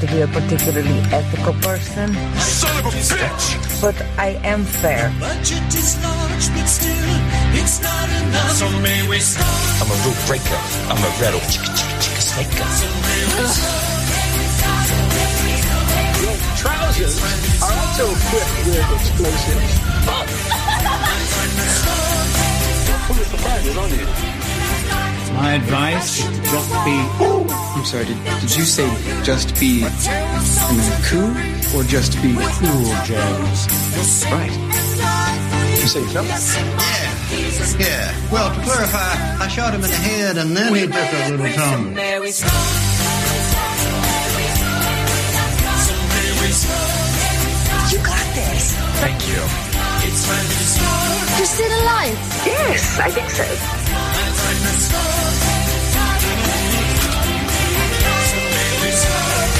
to be a particularly ethical person, Son of a bitch! but I am fair. Budget is large, but still, it's not enough. So may we start? I'm a rule breaker. I'm a rattle chicka chicka chicka snaker. Trousers are also equipped with explosives. Full of surprises, aren't you? My advice is to just be. I'm sorry, did, did you say just be and then cool or just be cool, James? Right. You say so? Yeah. Yeah. Well, to clarify, I shot him in the head and then he took a little tumble. You got this. Thank you. You still alive? Yes, I think so.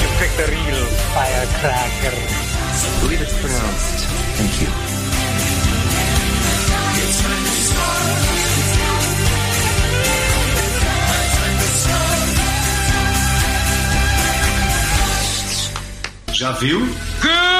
You picked the real firecracker. I believe it's pronounced. Thank you. Já viu? Ground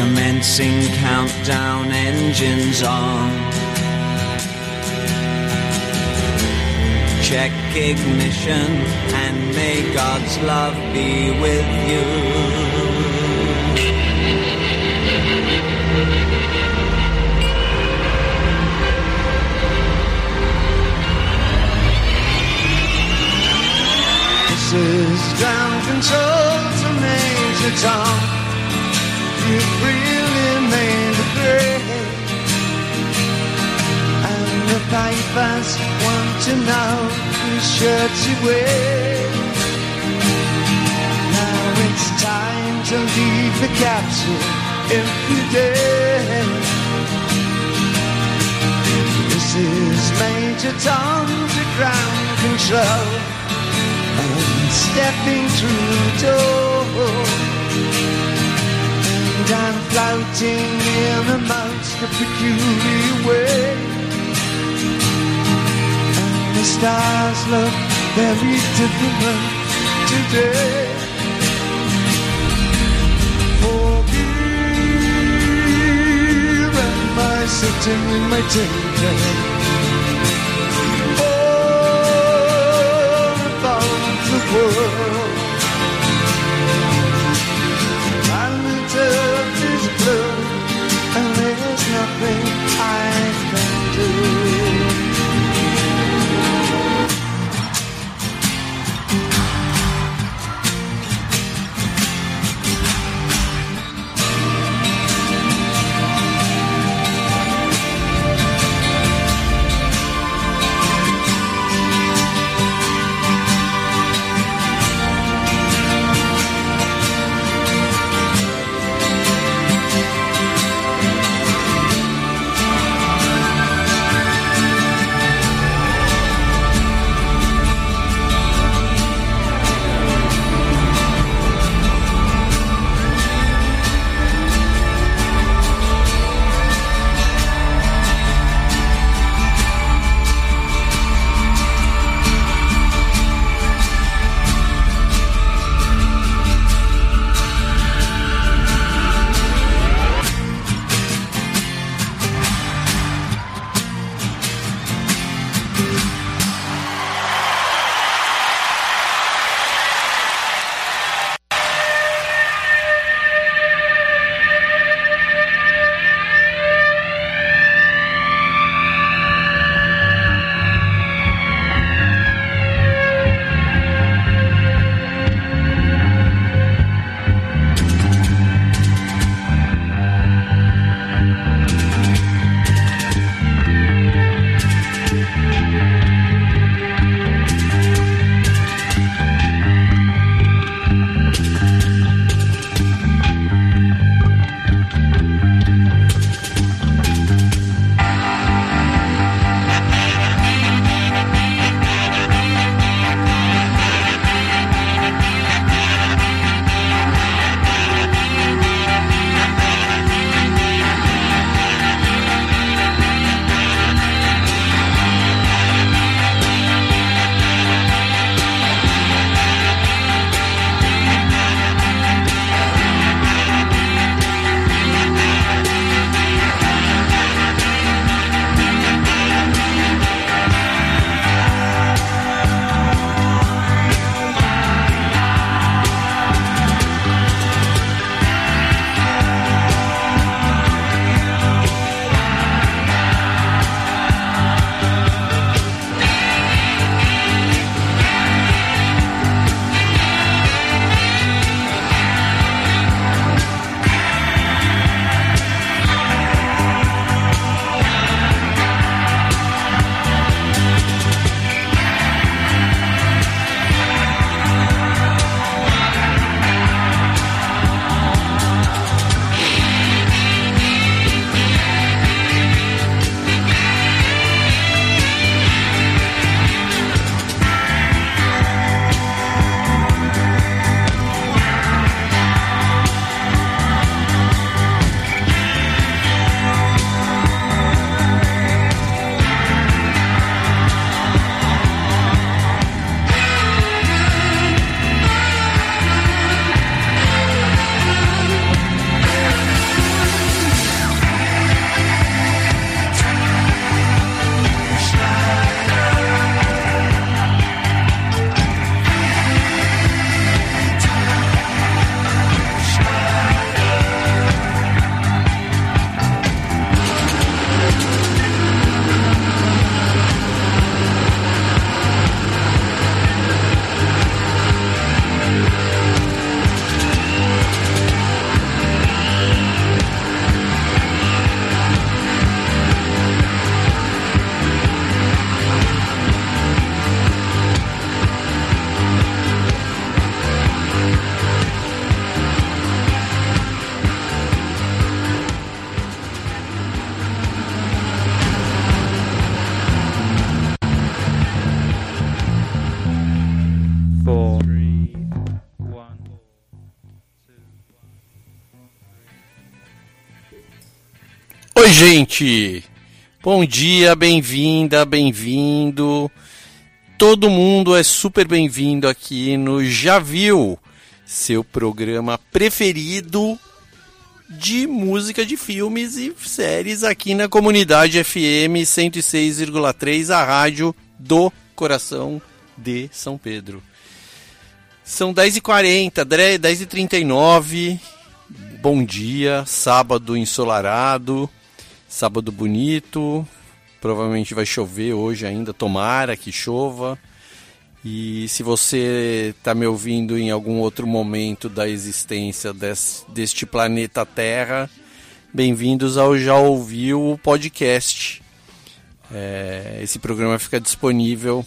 Commencing countdown engines on. Check ignition and may God's love be with you. This is ground control to Major Tom. You've really made a break. And the pipers want to know whose shirt you wear. Now it's time to leave the if you dare. This is Major Tom to ground control. Stepping through the door. I'm floating in a most peculiar way. And the stars look very different today. Forgive I sitting in my about oh, the world. Oi, gente! Bom dia, bem-vinda, bem-vindo. Todo mundo é super bem-vindo aqui no Já Viu, seu programa preferido de música de filmes e séries aqui na comunidade FM 106,3, a rádio do coração de São Pedro. São 10h40, 10h39. Bom dia, sábado ensolarado, sábado bonito. Provavelmente vai chover hoje ainda, tomara que chova. E se você está me ouvindo em algum outro momento da existência des, deste planeta Terra, bem-vindos ao Já Ouviu o podcast. É, esse programa fica disponível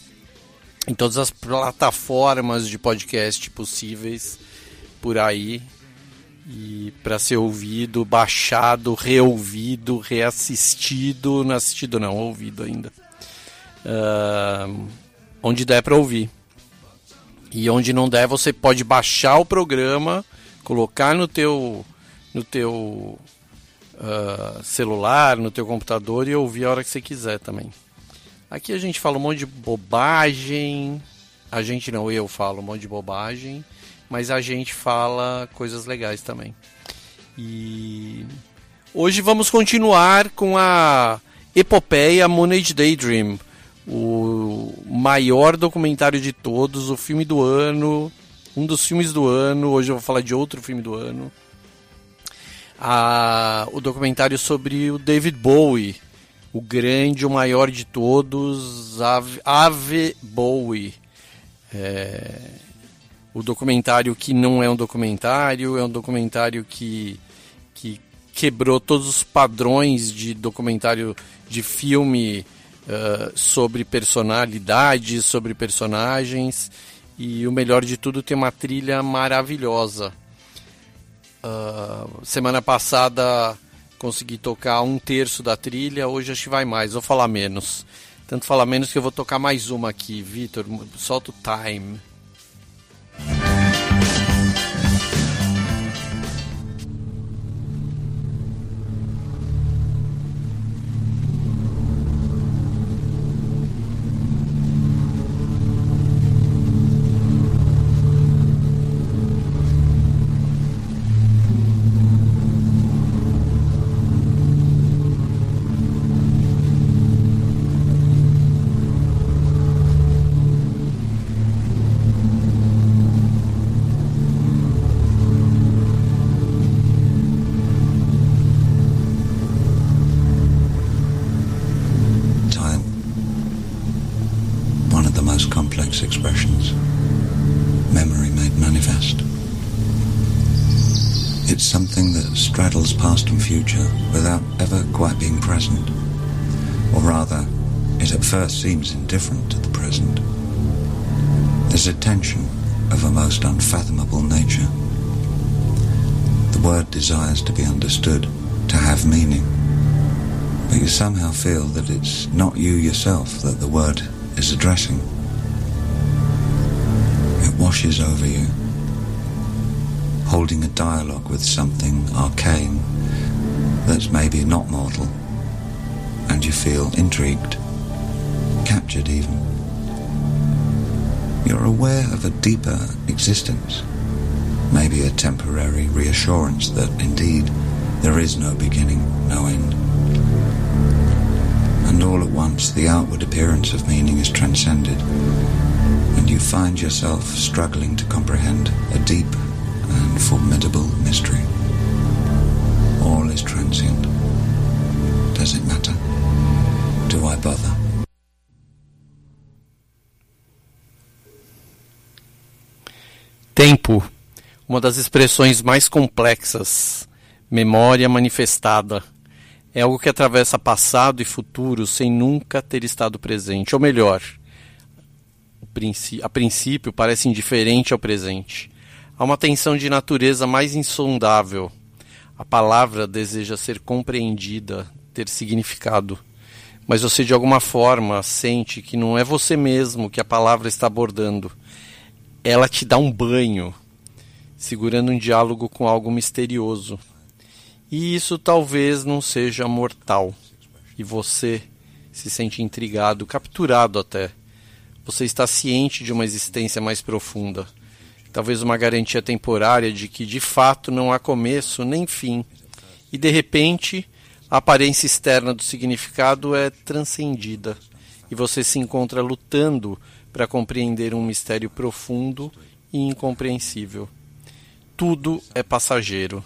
em todas as plataformas de podcast possíveis por aí e para ser ouvido, baixado, reouvido, reassistido, não assistido não, ouvido ainda. Uh, onde der para ouvir. E onde não der, você pode baixar o programa, colocar no teu no teu uh, celular, no teu computador e ouvir a hora que você quiser também. Aqui a gente fala um monte de bobagem. A gente não, eu falo um monte de bobagem, mas a gente fala coisas legais também. E hoje vamos continuar com a epopeia Moonage Daydream o maior documentário de todos, o filme do ano, um dos filmes do ano. Hoje eu vou falar de outro filme do ano. Ah, o documentário sobre o David Bowie, o grande, o maior de todos, Ave, Ave Bowie. É, o documentário que não é um documentário, é um documentário que, que quebrou todos os padrões de documentário de filme uh, sobre personalidades, sobre personagens e o melhor de tudo tem uma trilha maravilhosa. Uh, semana passada consegui tocar um terço da trilha, hoje acho que vai mais, vou falar menos. Tanto falar menos que eu vou tocar mais uma aqui, Vitor, solta o time. Seems indifferent to the present. There's a tension of a most unfathomable nature. The word desires to be understood, to have meaning, but you somehow feel that it's not you yourself that the word is addressing. It washes over you, holding a dialogue with something arcane that's maybe not mortal, and you feel intrigued captured even. You're aware of a deeper existence, maybe a temporary reassurance that indeed there is no beginning, no end. And all at once the outward appearance of meaning is transcended, and you find yourself struggling to comprehend a deep and formidable mystery. All is transient. Does it matter? Do I bother? Uma das expressões mais complexas, memória manifestada. É algo que atravessa passado e futuro sem nunca ter estado presente. Ou melhor, a princípio parece indiferente ao presente. Há uma tensão de natureza mais insondável. A palavra deseja ser compreendida, ter significado. Mas você de alguma forma sente que não é você mesmo que a palavra está abordando ela te dá um banho, segurando um diálogo com algo misterioso. E isso talvez não seja mortal. E você se sente intrigado, capturado até. Você está ciente de uma existência mais profunda. Talvez uma garantia temporária de que de fato não há começo nem fim. E de repente, a aparência externa do significado é transcendida e você se encontra lutando para compreender um mistério profundo e incompreensível. Tudo é passageiro.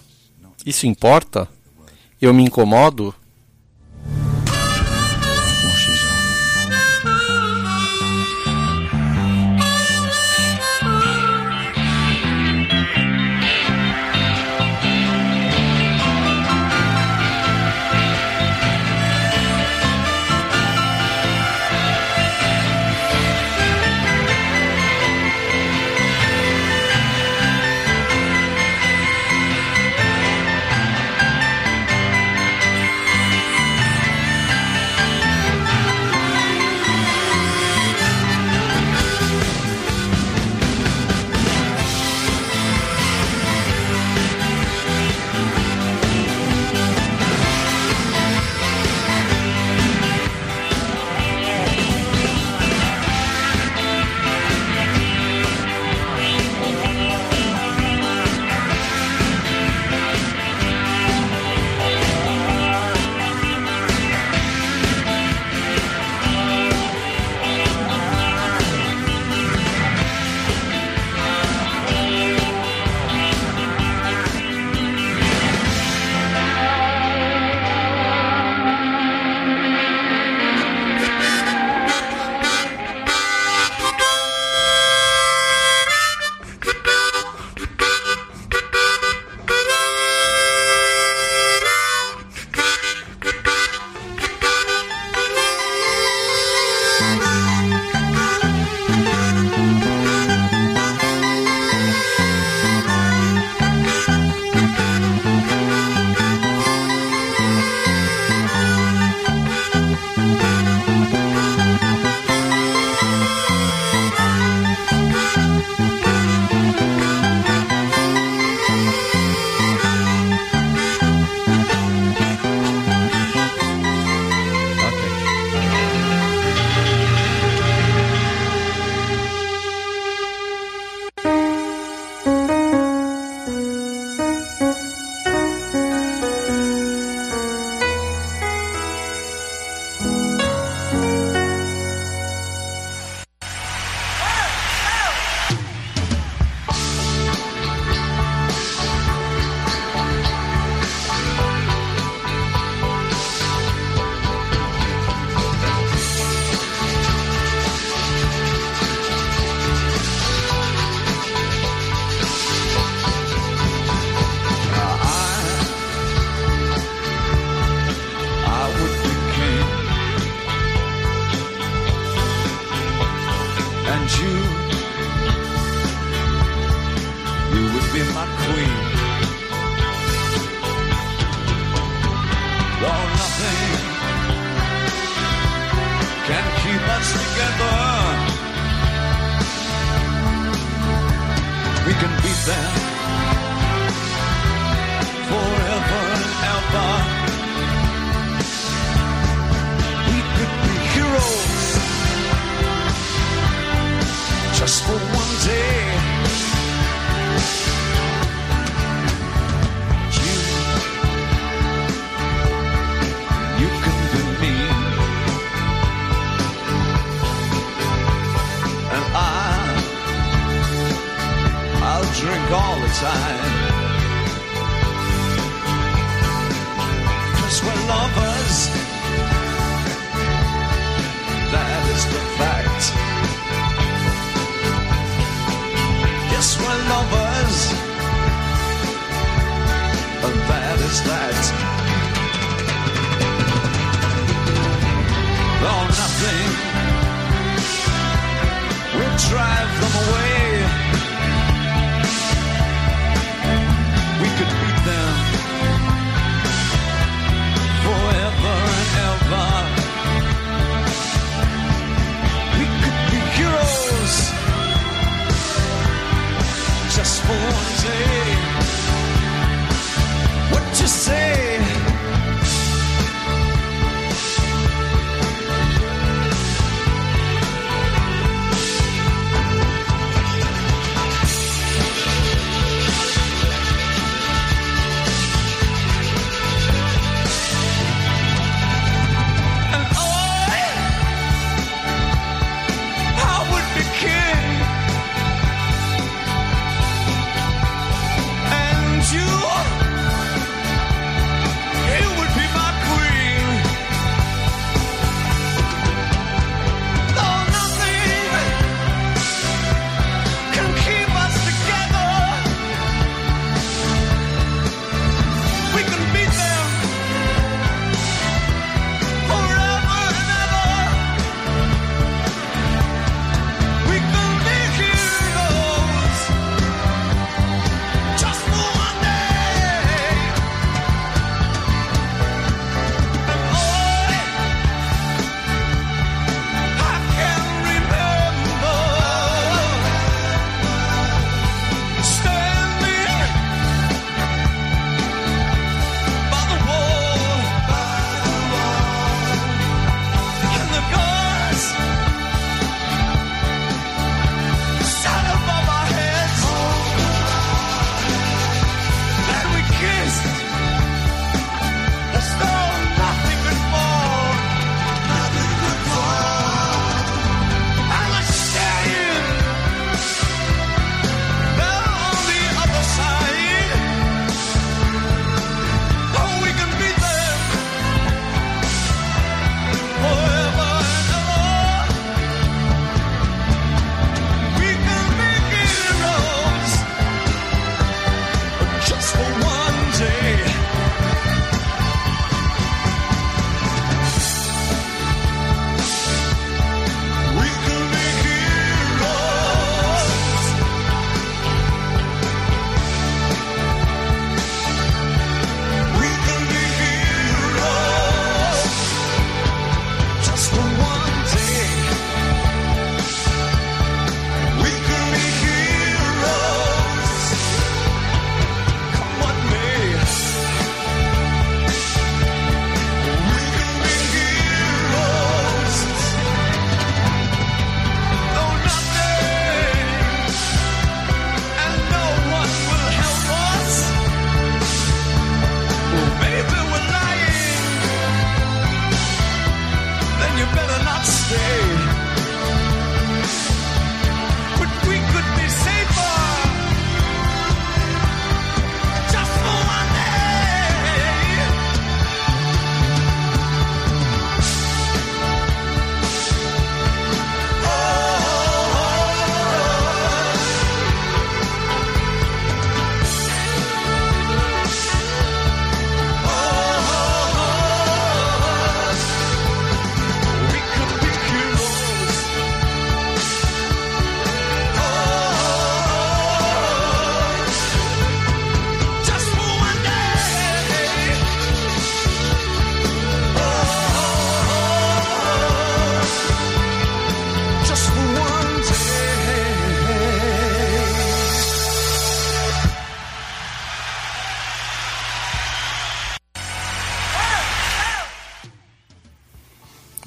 Isso importa? Eu me incomodo?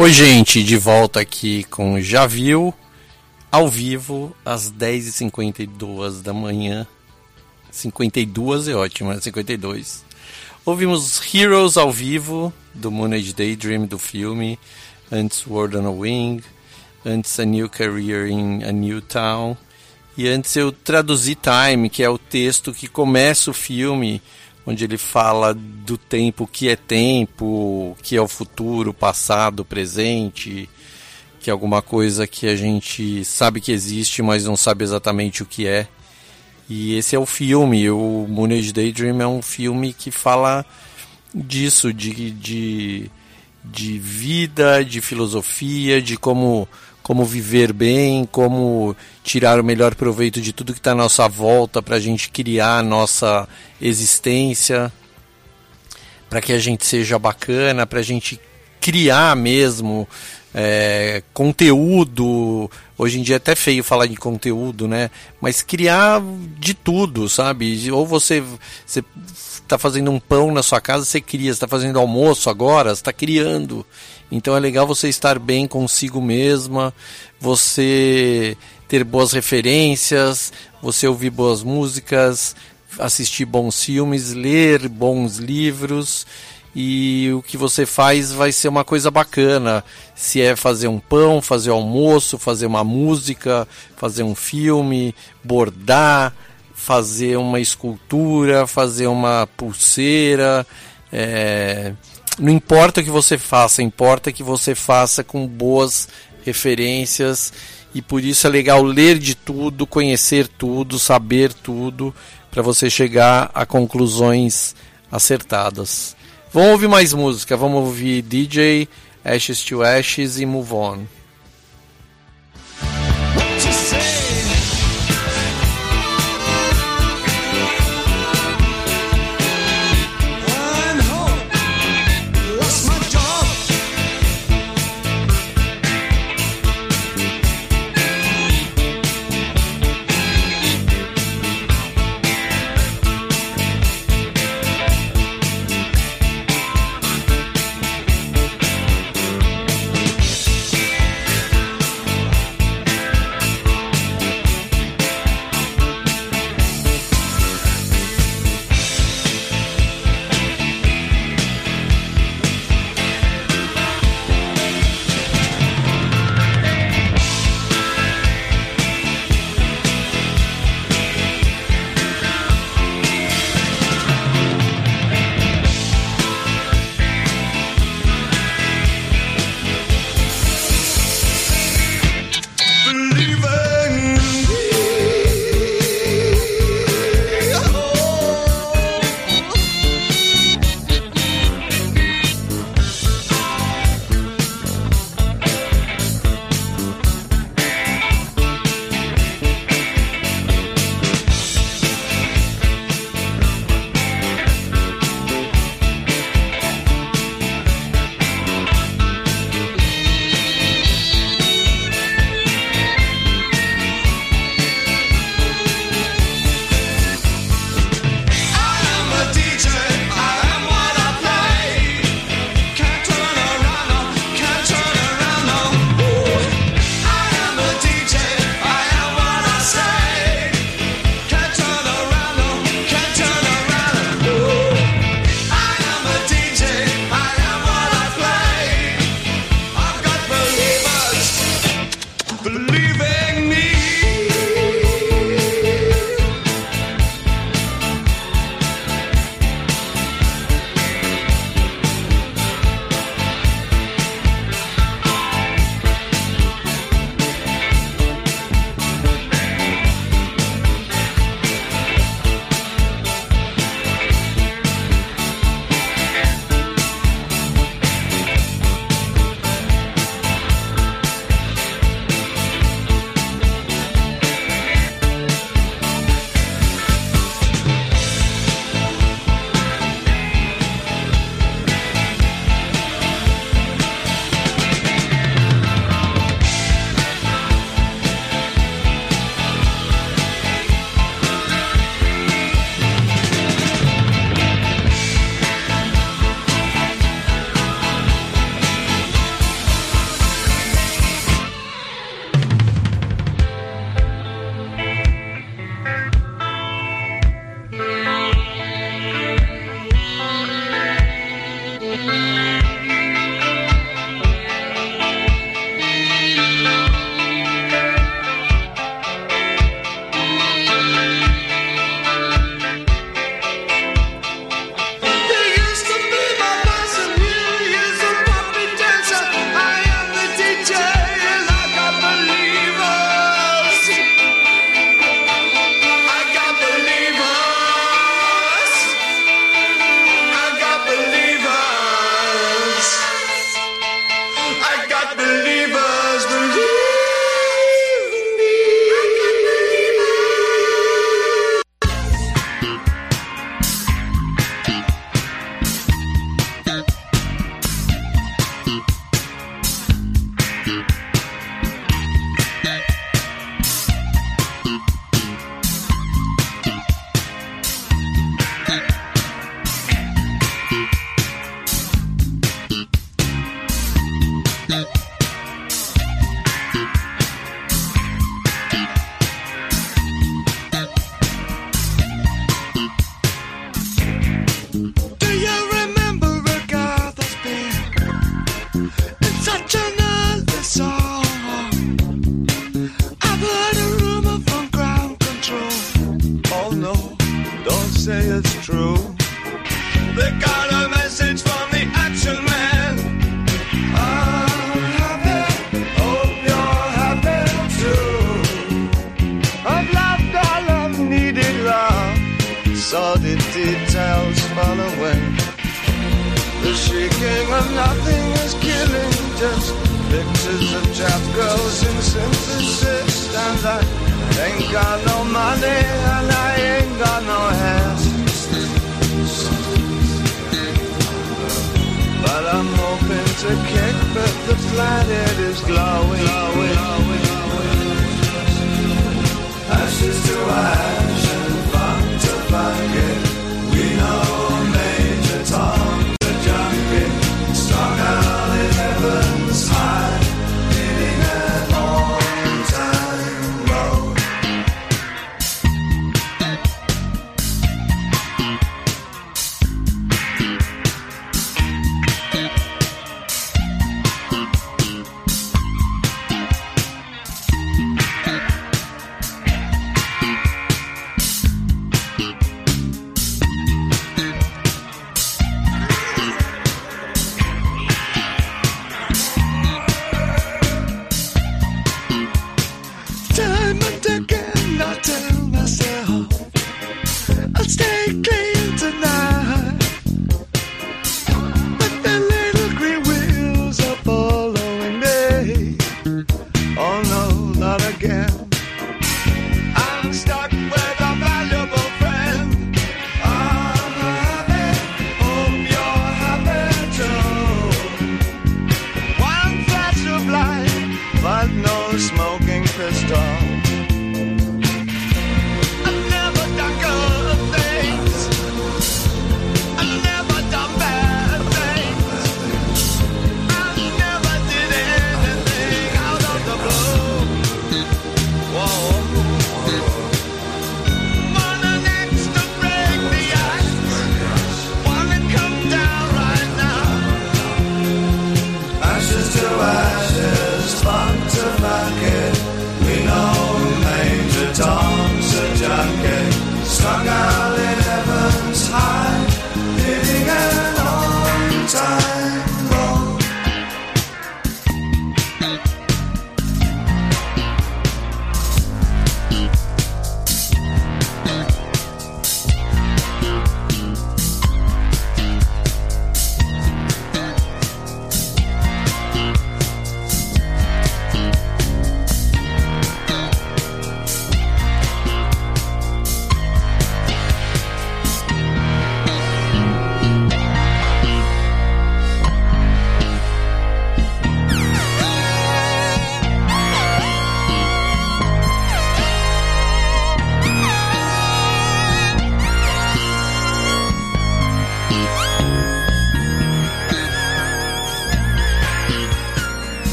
Oi, gente, de volta aqui com Já Viu, ao vivo, às 10h52 da manhã. 52 é ótimo, 52. Né? Ouvimos Heroes ao vivo, do Moon Age Daydream, do filme, antes World on a Wing, antes A New Career in a New Town, e antes eu traduzi Time, que é o texto que começa o filme onde ele fala do tempo que é tempo, que é o futuro, passado, presente, que é alguma coisa que a gente sabe que existe, mas não sabe exatamente o que é. E esse é o filme, o Moonage Daydream é um filme que fala disso, de, de, de vida, de filosofia, de como como viver bem, como tirar o melhor proveito de tudo que está à nossa volta para a gente criar a nossa existência, para que a gente seja bacana, para a gente criar mesmo é, conteúdo. Hoje em dia é até feio falar de conteúdo, né? Mas criar de tudo, sabe? Ou você, você está fazendo um pão na sua casa, você cria. está fazendo almoço agora, está criando. Então é legal você estar bem consigo mesma, você ter boas referências, você ouvir boas músicas, assistir bons filmes, ler bons livros e o que você faz vai ser uma coisa bacana. Se é fazer um pão, fazer almoço, fazer uma música, fazer um filme, bordar, fazer uma escultura, fazer uma pulseira. É... Não importa o que você faça, importa que você faça com boas referências e por isso é legal ler de tudo, conhecer tudo, saber tudo, para você chegar a conclusões acertadas. Vamos ouvir mais música, vamos ouvir DJ, Ashes to Ashes e Move On.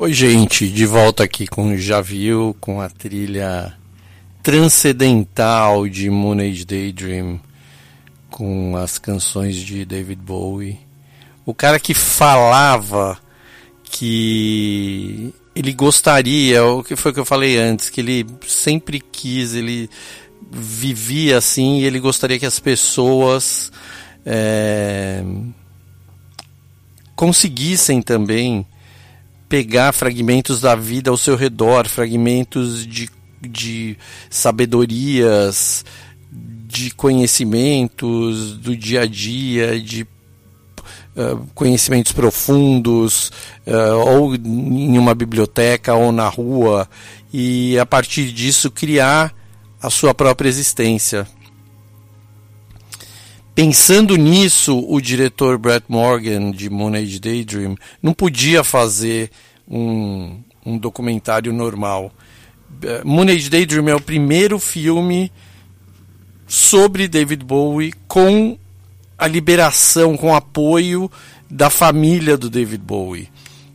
Oi, gente, de volta aqui com Já Viu, com a trilha transcendental de Moon Age Daydream, com as canções de David Bowie. O cara que falava que ele gostaria, o que foi que eu falei antes, que ele sempre quis, ele vivia assim e ele gostaria que as pessoas é, conseguissem também pegar fragmentos da vida ao seu redor, fragmentos de, de sabedorias, de conhecimentos do dia a dia, de uh, conhecimentos profundos, uh, ou em uma biblioteca ou na rua, e a partir disso criar a sua própria existência. Pensando nisso, o diretor Brett Morgan de Moon Age Daydream não podia fazer um, um documentário normal. Moon Age Daydream é o primeiro filme sobre David Bowie com a liberação, com apoio da família do David Bowie.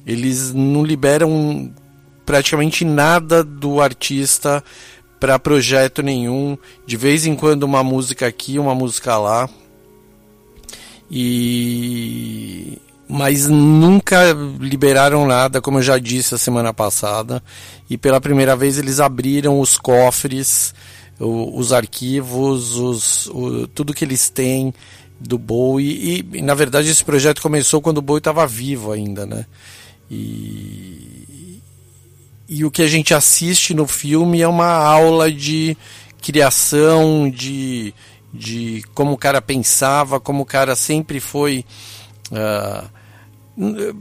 Eles não liberam praticamente nada do artista para projeto nenhum. De vez em quando uma música aqui, uma música lá. E mas nunca liberaram nada, como eu já disse a semana passada. E pela primeira vez eles abriram os cofres, os arquivos, os, o, tudo que eles têm do Bowie. E, na verdade esse projeto começou quando o Bowie estava vivo ainda, né? E, e o que a gente assiste no filme é uma aula de criação, de de como o cara pensava, como o cara sempre foi. Uh,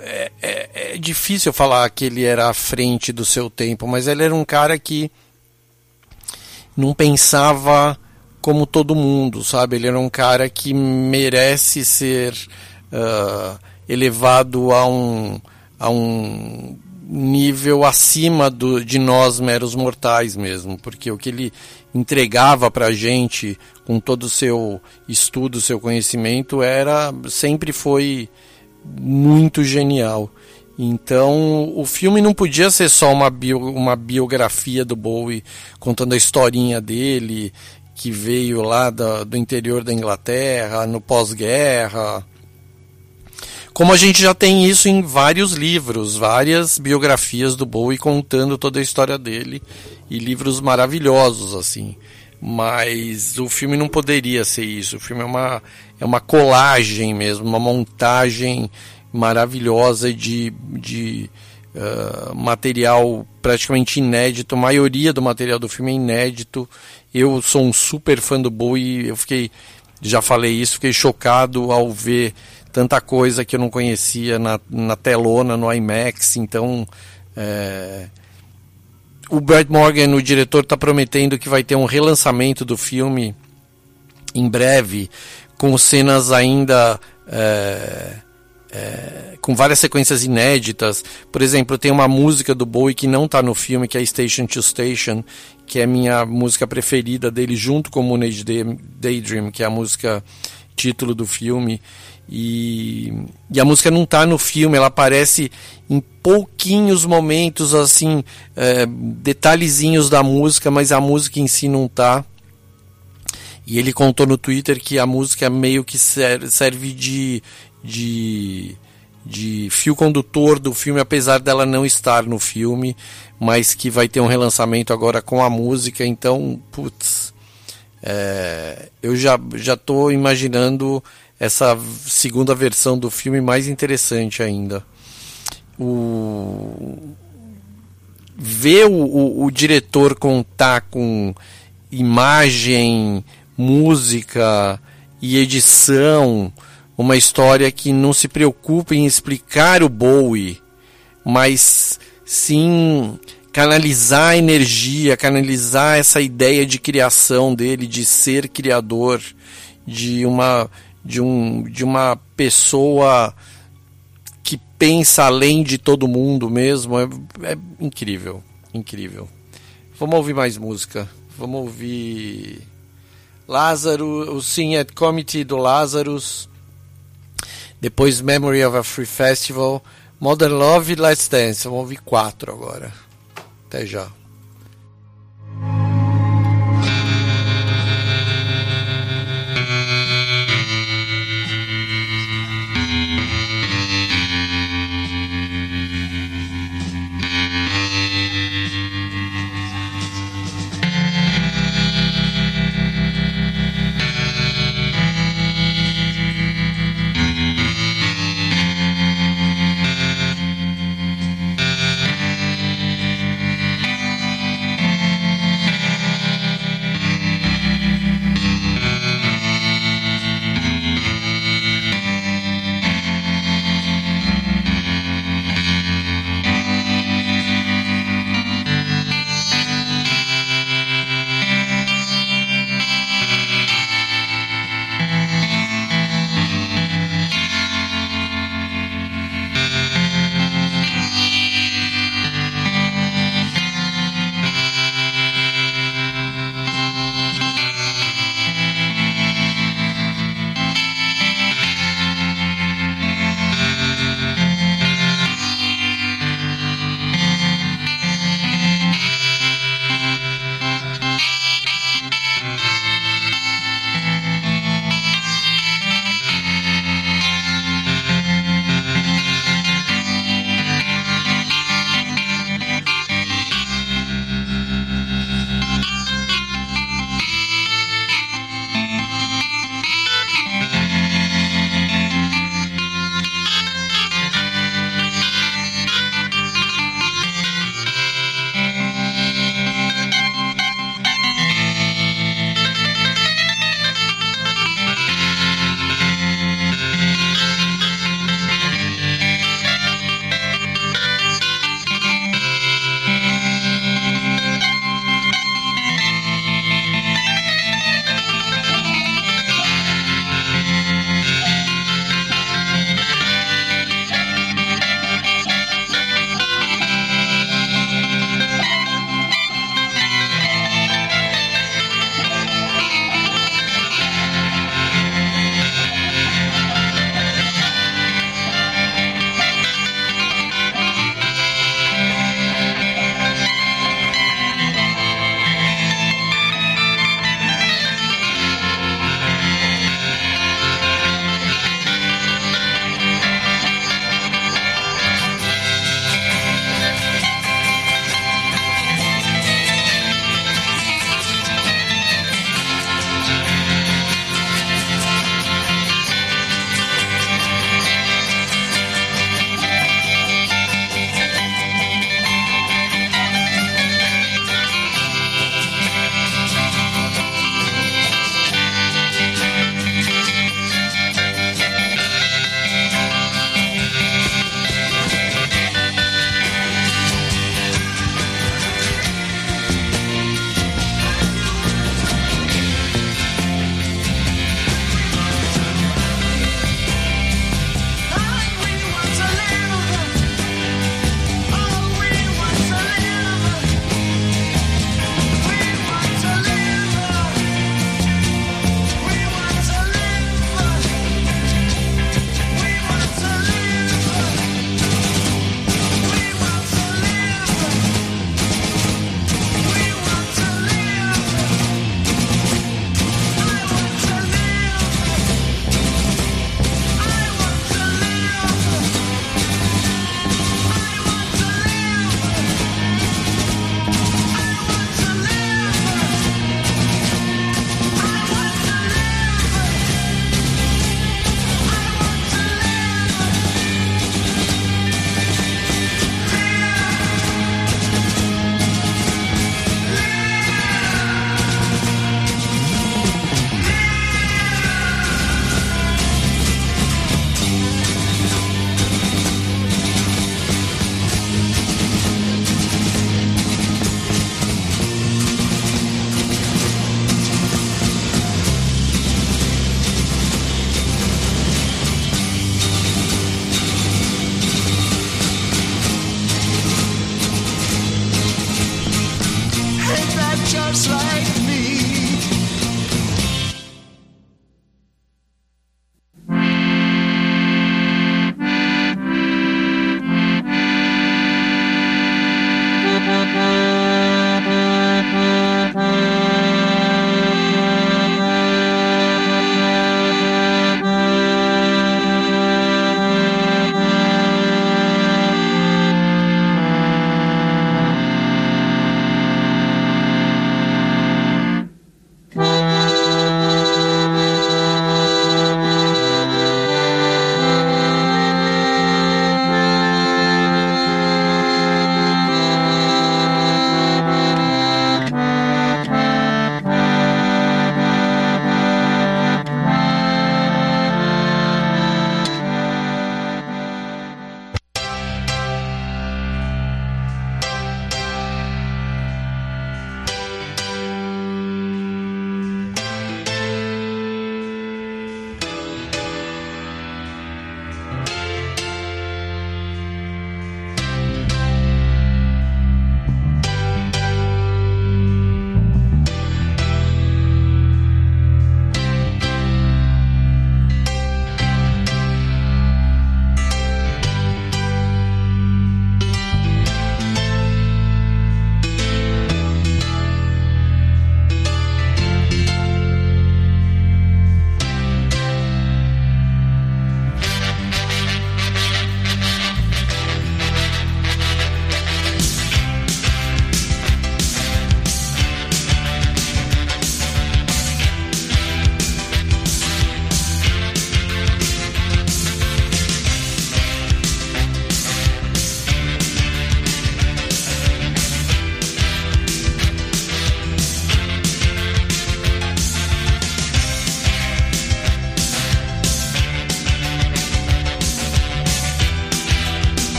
é, é, é, difícil falar que ele era à frente do seu tempo, mas ele era um cara que não pensava como todo mundo, sabe? Ele era um cara que merece ser uh, elevado a um, a um nível acima do, de nós meros mortais mesmo, porque o que ele entregava para a gente com todo o seu estudo, seu conhecimento, era sempre foi muito genial. Então, o filme não podia ser só uma, bio, uma biografia do Bowie contando a historinha dele, que veio lá do interior da Inglaterra, no pós-guerra. Como a gente já tem isso em vários livros, várias biografias do Bowie contando toda a história dele e livros maravilhosos assim. Mas o filme não poderia ser isso. O filme é uma, é uma colagem mesmo, uma montagem maravilhosa de, de uh, material praticamente inédito. A maioria do material do filme é inédito. Eu sou um super fã do Bowie. Eu fiquei, já falei isso, fiquei chocado ao ver tanta coisa que eu não conhecia na, na telona, no IMAX. Então. É, o Brad Morgan, o diretor, está prometendo que vai ter um relançamento do filme em breve, com cenas ainda. É, é, com várias sequências inéditas. Por exemplo, tem uma música do Bowie que não está no filme, que é Station to Station, que é minha música preferida dele, junto com Moon Age Daydream, que é a música título do filme. E, e a música não está no filme, ela aparece em pouquinhos momentos, assim, é, detalhezinhos da música, mas a música em si não está. E ele contou no Twitter que a música meio que serve de, de, de fio condutor do filme, apesar dela não estar no filme, mas que vai ter um relançamento agora com a música. Então, putz, é, eu já já estou imaginando essa segunda versão do filme mais interessante ainda. O ver o, o, o diretor contar com imagem, música e edição, uma história que não se preocupa em explicar o Bowie, mas sim canalizar a energia, canalizar essa ideia de criação dele, de ser criador, de uma de, um, de uma pessoa que pensa além de todo mundo mesmo. É, é incrível, incrível. Vamos ouvir mais música. Vamos ouvir Lázaro, o Sing at Committee do Lazarus. Depois Memory of a Free Festival. Modern Love e Let's Dance. Vamos ouvir quatro agora. Até já.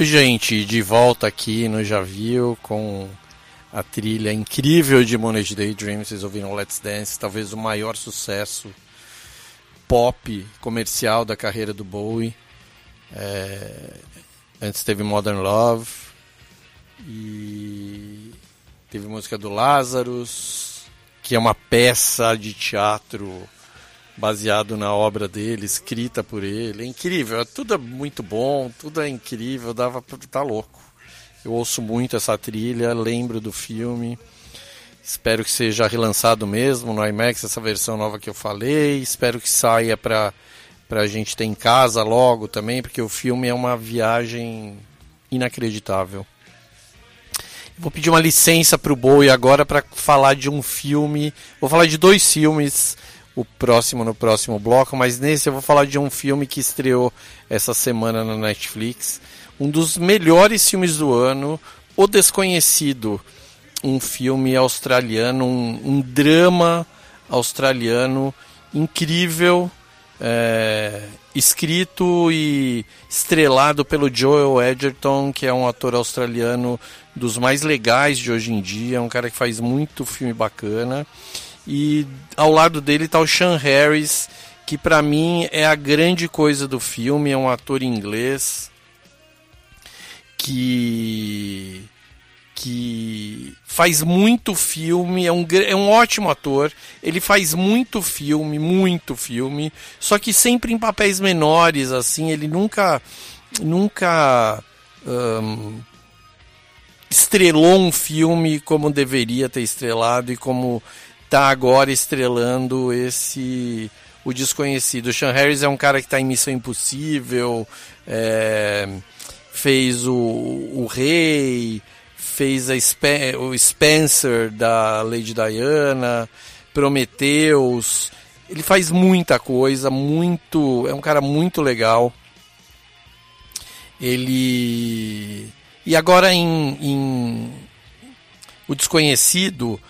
Oi, gente, de volta aqui no Já Viu com a trilha incrível de Monet Daydream. Vocês ouviram Let's Dance, talvez o maior sucesso pop comercial da carreira do Bowie. É, Antes teve Modern Love e teve música do Lazarus, que é uma peça de teatro baseado na obra dele, escrita por ele. É incrível, é tudo é muito bom, tudo é incrível, dava pra tá louco. Eu ouço muito essa trilha, lembro do filme. Espero que seja relançado mesmo no IMAX essa versão nova que eu falei. Espero que saia para pra gente ter em casa logo também, porque o filme é uma viagem inacreditável. Vou pedir uma licença pro Bowie agora para falar de um filme. Vou falar de dois filmes o próximo no próximo bloco, mas nesse eu vou falar de um filme que estreou essa semana na Netflix, um dos melhores filmes do ano, O Desconhecido, um filme australiano, um, um drama australiano incrível, é, escrito e estrelado pelo Joel Edgerton, que é um ator australiano dos mais legais de hoje em dia, um cara que faz muito filme bacana. E ao lado dele está o Sean Harris, que para mim é a grande coisa do filme, é um ator inglês que que faz muito filme, é um, é um ótimo ator, ele faz muito filme, muito filme, só que sempre em papéis menores, assim, ele nunca nunca um, estrelou um filme como deveria ter estrelado e como está agora estrelando esse o desconhecido. O Sean Harris é um cara que está em Missão Impossível, é, fez o, o Rei, fez a o Spencer da Lady Diana, Prometheus. Ele faz muita coisa, muito, é um cara muito legal. Ele e agora em, em o desconhecido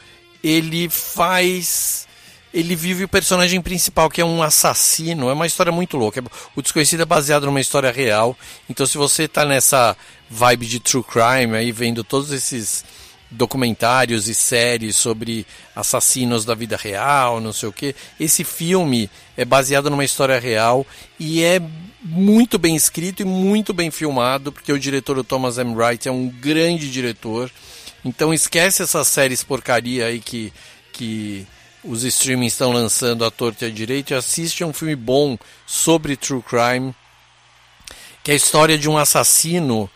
ele faz ele vive o personagem principal, que é um assassino. É uma história muito louca. O Desconhecido é baseado numa história real. Então, se você está nessa vibe de true crime, aí vendo todos esses documentários e séries sobre assassinos da vida real, não sei o que. Esse filme é baseado numa história real e é muito bem escrito e muito bem filmado, porque o diretor o Thomas M. Wright é um grande diretor. Então esquece essas séries porcaria aí que, que os streamings estão lançando à torta e à direita assiste a um filme bom sobre true crime, que é a história de um assassino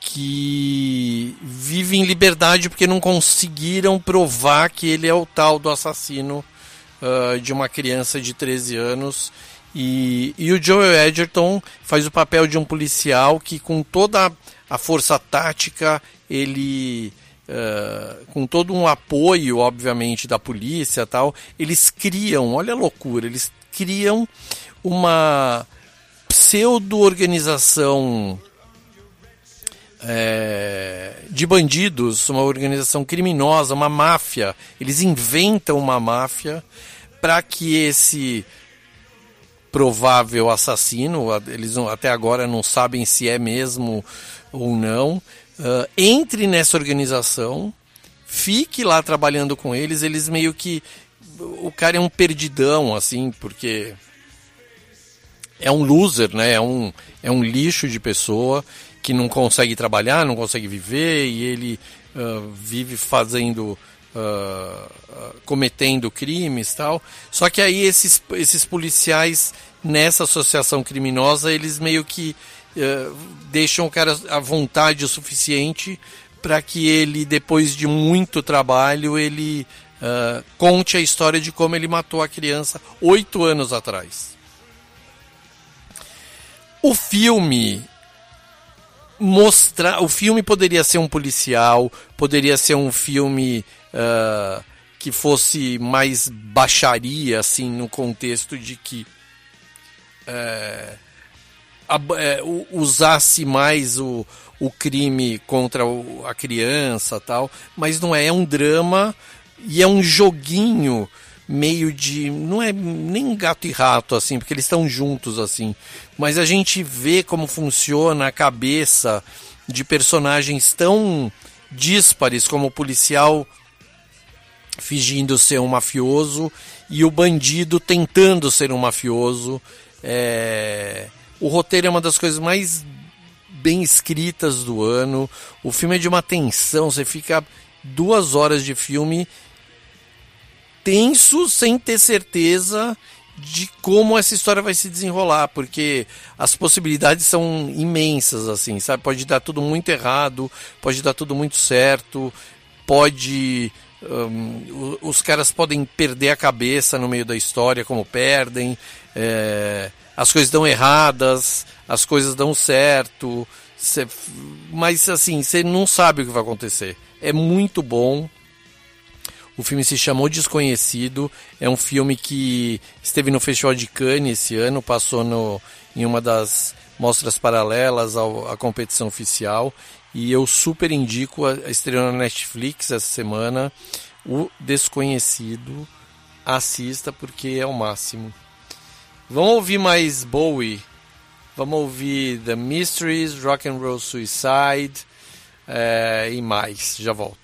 que vive em liberdade porque não conseguiram provar que ele é o tal do assassino uh, de uma criança de 13 anos. E, e o Joel Edgerton faz o papel de um policial que, com toda a força tática, ele. Uh, com todo um apoio, obviamente, da polícia tal, eles criam, olha a loucura, eles criam uma pseudo-organização é, de bandidos, uma organização criminosa, uma máfia. Eles inventam uma máfia para que esse provável assassino, eles até agora não sabem se é mesmo ou não, uh, entre nessa organização, fique lá trabalhando com eles. Eles meio que. O cara é um perdidão, assim, porque é um loser, né? É um, é um lixo de pessoa que não consegue trabalhar, não consegue viver e ele uh, vive fazendo, uh, cometendo crimes tal. Só que aí esses, esses policiais nessa associação criminosa eles meio que deixam o cara à vontade o suficiente para que ele depois de muito trabalho ele conte a história de como ele matou a criança oito anos atrás. O filme mostrar. O filme poderia ser um policial, poderia ser um filme uh, que fosse mais baixaria, assim, no contexto de que uh, uh, usasse mais o, o crime contra o, a criança tal, mas não é, é um drama e é um joguinho meio de. Não é nem gato e rato, assim, porque eles estão juntos, assim. Mas a gente vê como funciona a cabeça de personagens tão díspares como o policial fingindo ser um mafioso e o bandido tentando ser um mafioso. É... O roteiro é uma das coisas mais bem escritas do ano. O filme é de uma tensão, você fica duas horas de filme tenso sem ter certeza de como essa história vai se desenrolar, porque as possibilidades são imensas, assim, sabe? Pode dar tudo muito errado, pode dar tudo muito certo, pode. Um, os caras podem perder a cabeça no meio da história, como perdem, é, as coisas dão erradas, as coisas dão certo, cê, mas assim, você não sabe o que vai acontecer. É muito bom, o filme se chamou Desconhecido. É um filme que esteve no Festival de Cannes esse ano, passou no, em uma das mostras paralelas ao, à competição oficial. E eu super indico a, a estreia na Netflix essa semana. O Desconhecido. Assista porque é o máximo. Vamos ouvir mais Bowie. Vamos ouvir The Mysteries, Rock and Roll Suicide é, e mais. Já volto.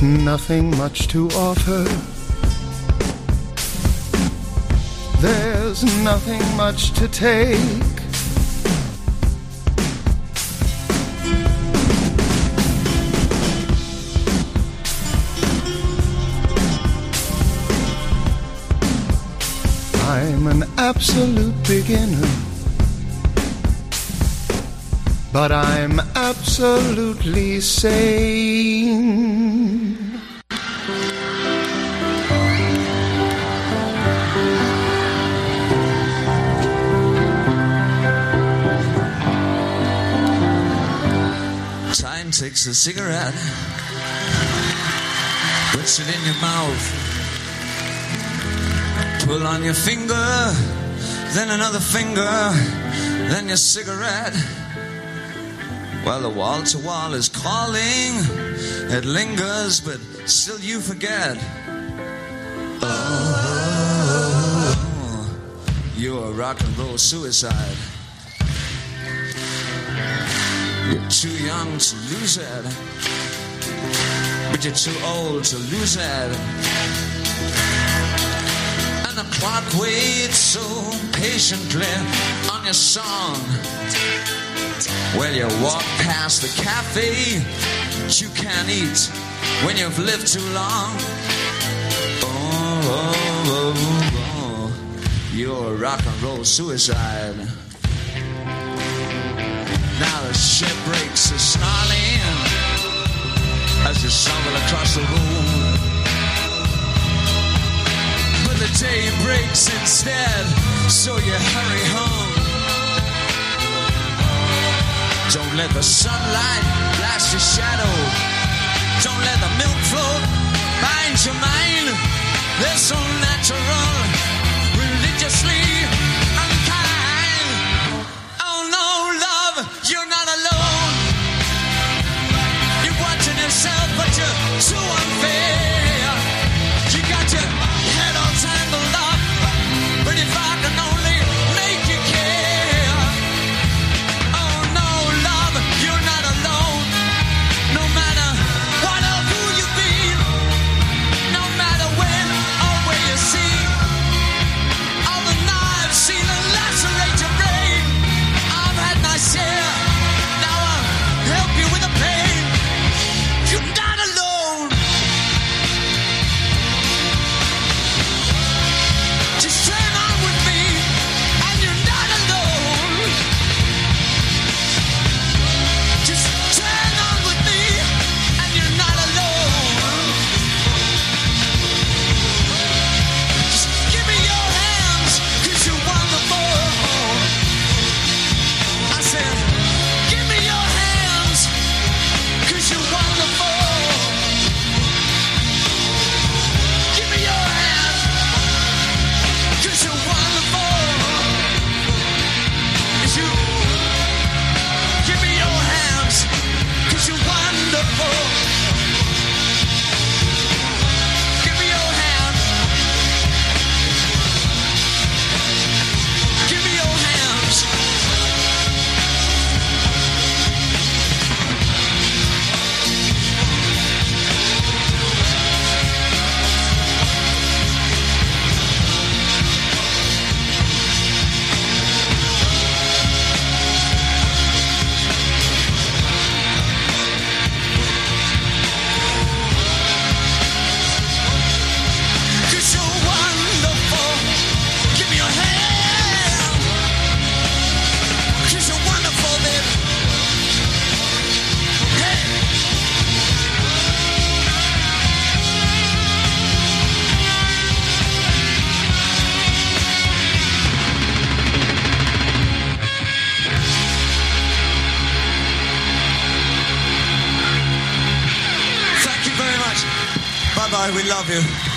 Nothing much to offer. There's nothing much to take. I'm an absolute beginner. But I'm absolutely sane. Cigarette, puts it in your mouth, pull on your finger, then another finger, then your cigarette. Well, the wall to wall is calling, it lingers, but still you forget. Oh, you're a rock and roll suicide. Too young to lose it, but you're too old to lose it. And the clock waits so patiently on your song. Well, you walk past the cafe you can't eat when you've lived too long. Oh, oh, oh, oh. oh. you're a rock and roll suicide. Ship breaks are snarling as you stumble across the room. But the day breaks instead, so you hurry home. Don't let the sunlight blast your shadow. Don't let the milk float bind your mind. They're so natural, religiously love you.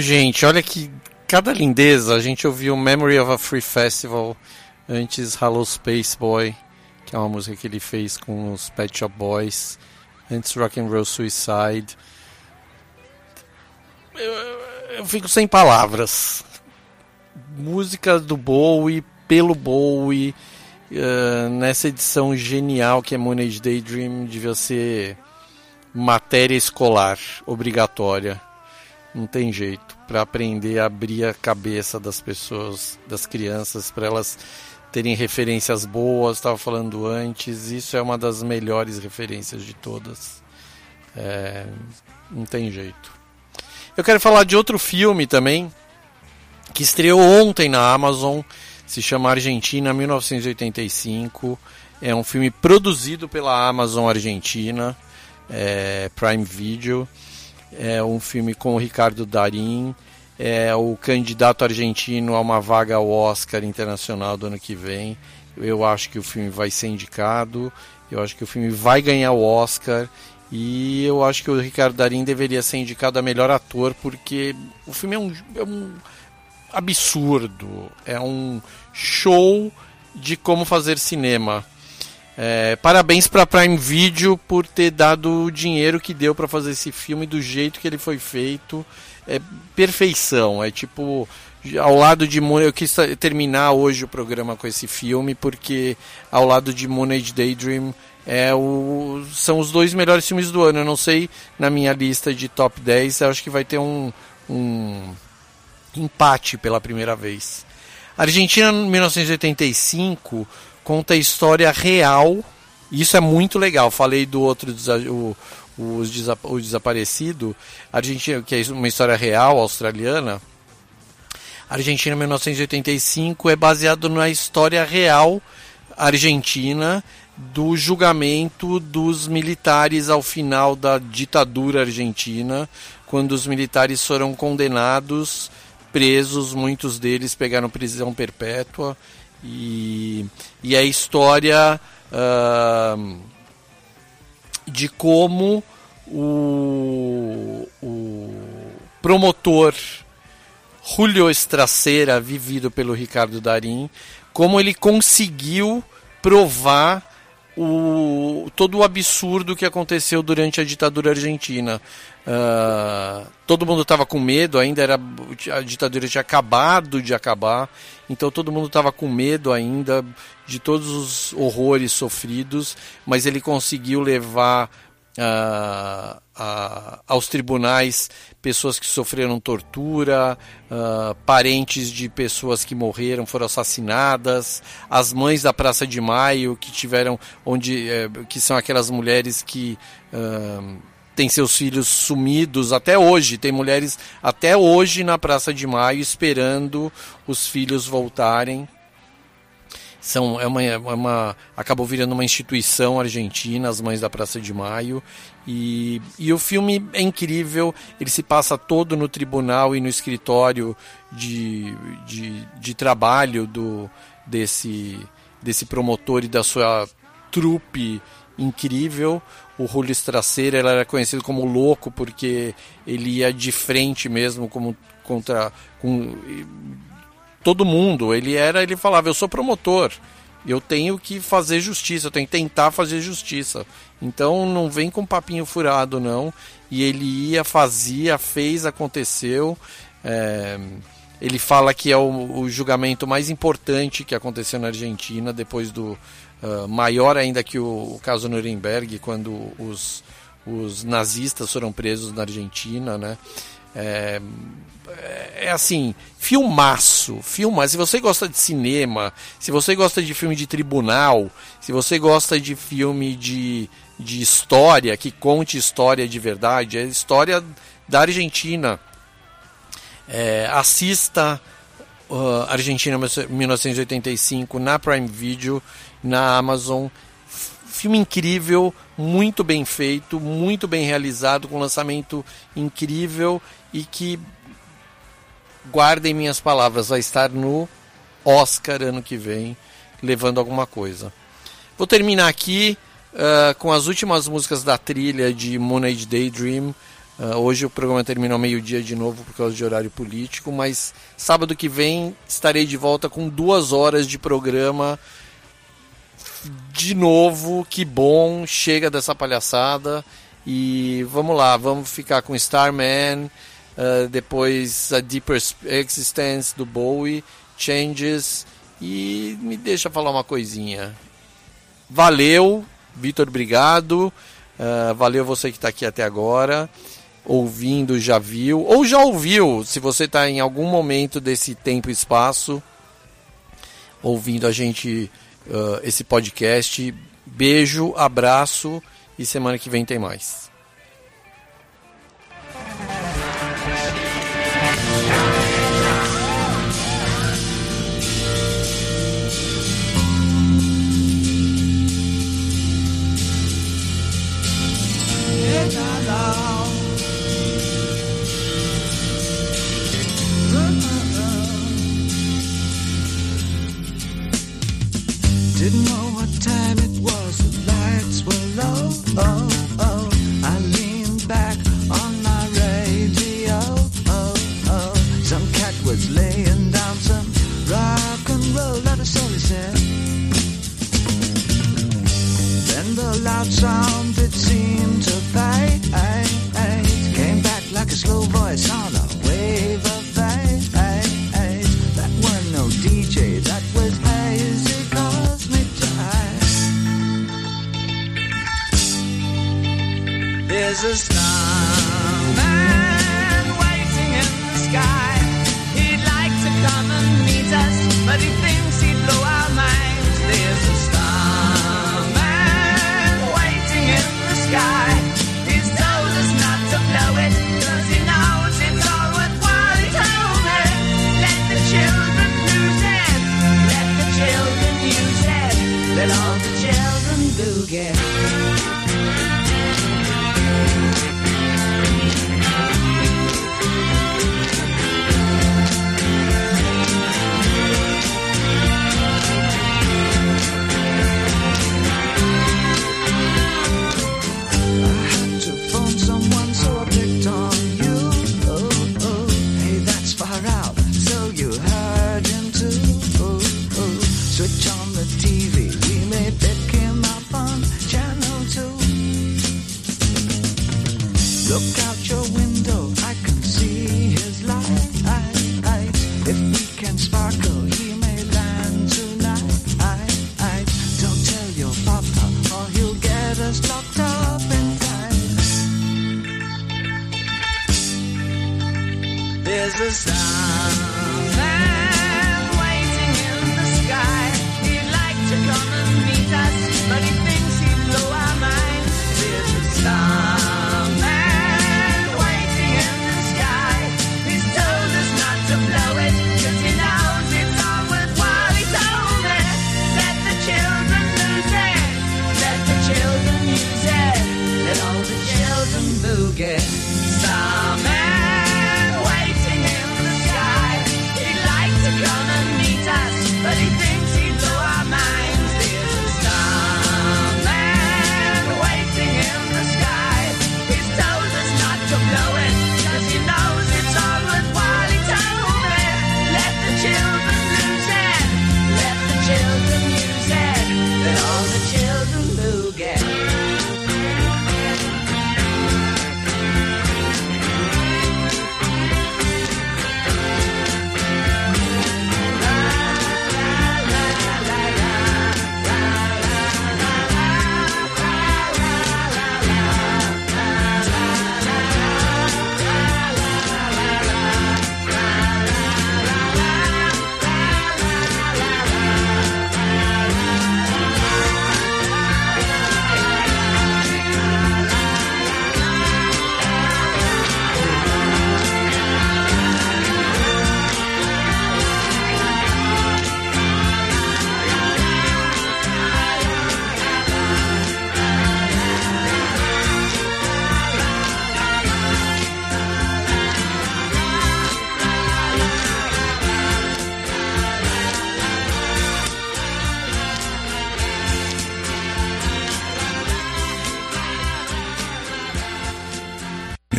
Gente, olha que cada lindeza. A gente ouviu Memory of a Free Festival, antes Hello Space Boy, que é uma música que ele fez com os Pet Shop Boys, antes Rock and Roll Suicide. Eu, eu fico sem palavras. Música do Bowie, pelo Bowie, uh, nessa edição genial que é Moon Age Daydream, devia ser matéria escolar, obrigatória. Não tem jeito. Para aprender a abrir a cabeça das pessoas, das crianças, para elas terem referências boas, estava falando antes, isso é uma das melhores referências de todas. É, não tem jeito. Eu quero falar de outro filme também, que estreou ontem na Amazon, se chama Argentina 1985. É um filme produzido pela Amazon Argentina, é, Prime Video. É um filme com o Ricardo Darim, é o candidato argentino a uma vaga ao Oscar internacional do ano que vem. Eu acho que o filme vai ser indicado, eu acho que o filme vai ganhar o Oscar e eu acho que o Ricardo Darim deveria ser indicado a melhor ator porque o filme é um, é um absurdo, é um show de como fazer cinema. É, parabéns para Prime Video por ter dado o dinheiro que deu para fazer esse filme do jeito que ele foi feito. É perfeição. É tipo ao lado de Moon, eu quis terminar hoje o programa com esse filme porque ao lado de Moon Age Daydream é o, são os dois melhores filmes do ano. Eu não sei na minha lista de top 10, eu acho que vai ter um, um empate pela primeira vez. Argentina 1985 conta a história real. Isso é muito legal. Falei do outro o, o, o desaparecido, Argentina, que é uma história real australiana. Argentina 1985 é baseado na história real argentina do julgamento dos militares ao final da ditadura argentina, quando os militares foram condenados, presos, muitos deles pegaram prisão perpétua e, e a história uh, de como o, o promotor Julio Estraceira, vivido pelo Ricardo Darim, como ele conseguiu provar o, todo o absurdo que aconteceu durante a ditadura argentina. Uh, todo mundo estava com medo, ainda era a ditadura tinha acabado de acabar, então todo mundo estava com medo ainda de todos os horrores sofridos, mas ele conseguiu levar uh, uh, aos tribunais pessoas que sofreram tortura, uh, parentes de pessoas que morreram, foram assassinadas, as mães da Praça de Maio que tiveram, onde, eh, que são aquelas mulheres que têm seus filhos sumidos até hoje, tem mulheres até hoje na Praça de Maio esperando os filhos voltarem são é uma, é uma acabou virando uma instituição argentina as mães da Praça de Maio. E, e o filme é incrível ele se passa todo no tribunal e no escritório de, de, de trabalho do desse desse promotor e da sua trupe incrível. O Julio Straceira ele era conhecido como louco porque ele ia de frente mesmo como contra com, todo mundo. Ele era, ele falava, eu sou promotor. Eu tenho que fazer justiça, eu tenho que tentar fazer justiça. Então não vem com papinho furado, não. E ele ia, fazia, fez, aconteceu. É... Ele fala que é o, o, julgamento mais importante que aconteceu na Argentina, depois do. Uh, maior ainda que o, o, caso Nuremberg, quando os, os nazistas foram presos na Argentina, né? É, é assim, filmaço, filma. Se você gosta de cinema, se você gosta de filme de tribunal, se você gosta de filme de, de história, que conte história de verdade, é história da Argentina. É, assista uh, Argentina 1985 na Prime Video, na Amazon. Filme incrível, muito bem feito, muito bem realizado, com lançamento incrível e que guardem minhas palavras, vai estar no Oscar ano que vem, levando alguma coisa. Vou terminar aqui uh, com as últimas músicas da trilha de Moon Age Daydream. Uh, hoje o programa termina ao meio-dia de novo por causa de horário político, mas sábado que vem estarei de volta com duas horas de programa. De novo, que bom, chega dessa palhaçada. E vamos lá, vamos ficar com Starman, uh, depois a Deeper Existence do Bowie, Changes e me deixa falar uma coisinha. Valeu, Vitor, obrigado. Uh, valeu você que está aqui até agora, ouvindo, já viu, ou já ouviu, se você está em algum momento desse tempo e espaço, ouvindo a gente, uh, esse podcast. Beijo, abraço e semana que vem tem mais. Loud sound it seemed to Came back like a slow voice on a wave of bass. That no DJ, that was cosmic jive. There's a starman and get.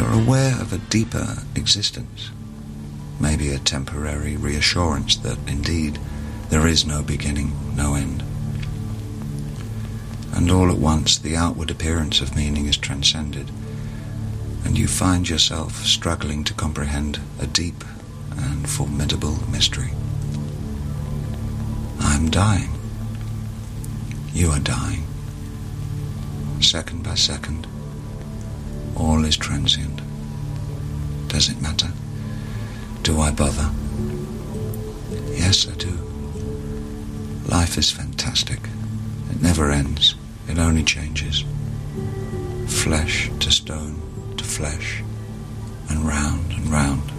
You're aware of a deeper existence, maybe a temporary reassurance that indeed there is no beginning, no end. And all at once the outward appearance of meaning is transcended, and you find yourself struggling to comprehend a deep and formidable mystery. I'm dying. You are dying. Second by second, all is transient. Does it matter? Do I bother? Yes, I do. Life is fantastic. It never ends. It only changes. Flesh to stone to flesh, and round and round.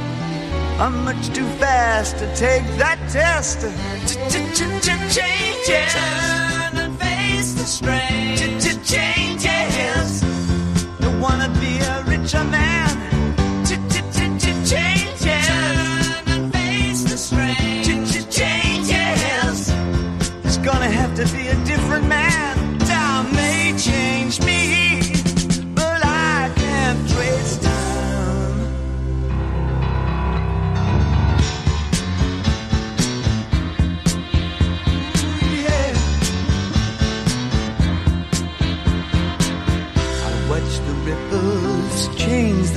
I'm much too fast to take that test. Changes. Turn and face the strain. Changes. Don't wanna be a richer man.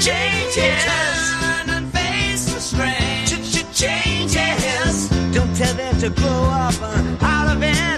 changes. and face the. Changes. Don't tell them to grow up out of it.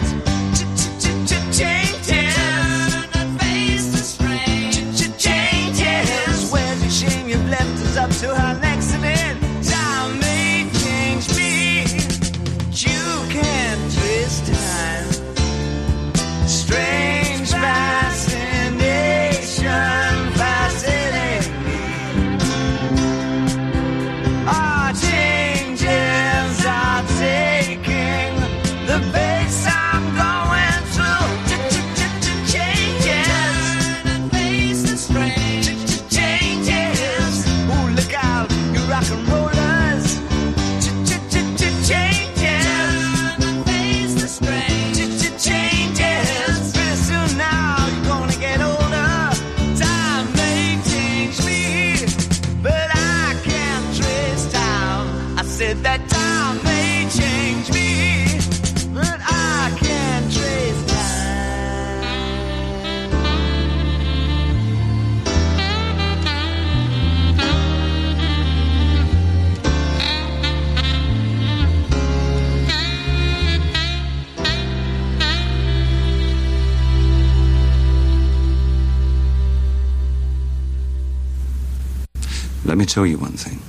Let me tell you one thing.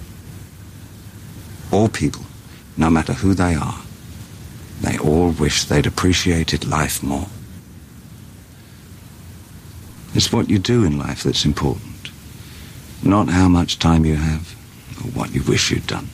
All people, no matter who they are, they all wish they'd appreciated life more. It's what you do in life that's important, not how much time you have or what you wish you'd done.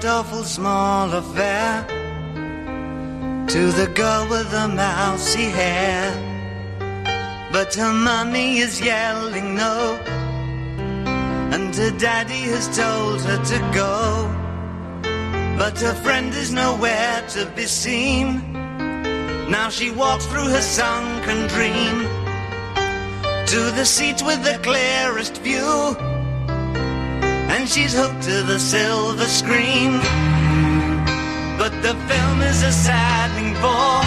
God awful small affair to the girl with the mousy hair. But her mummy is yelling no, and her daddy has told her to go. But her friend is nowhere to be seen. Now she walks through her sunken dream to the seat with the clearest view she's hooked to the silver screen. But the film is a saddening bore,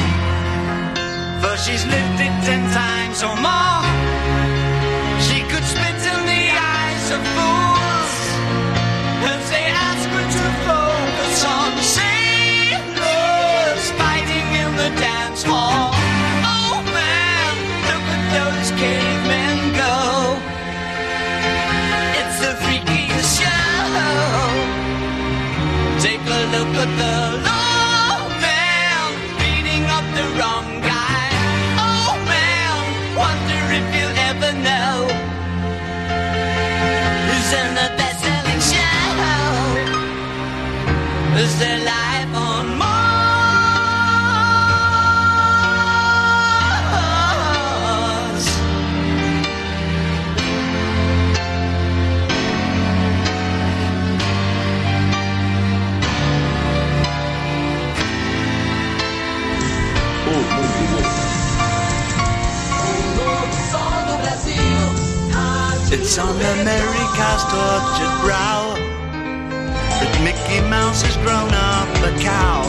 for she's lived it ten times or more. She could spit in the eyes of fools as they ask her to focus on sailors fighting in the dance hall. Oh man, look at those cavemen look at the old man beating up the wrong guy. Oh, man, wonder if you'll ever know who's in the best-selling show. Is there life? It's on America's tortured brow that Mickey Mouse has grown up a cow.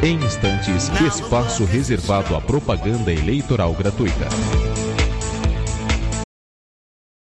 Em instantes, espaço reservado à propaganda eleitoral gratuita.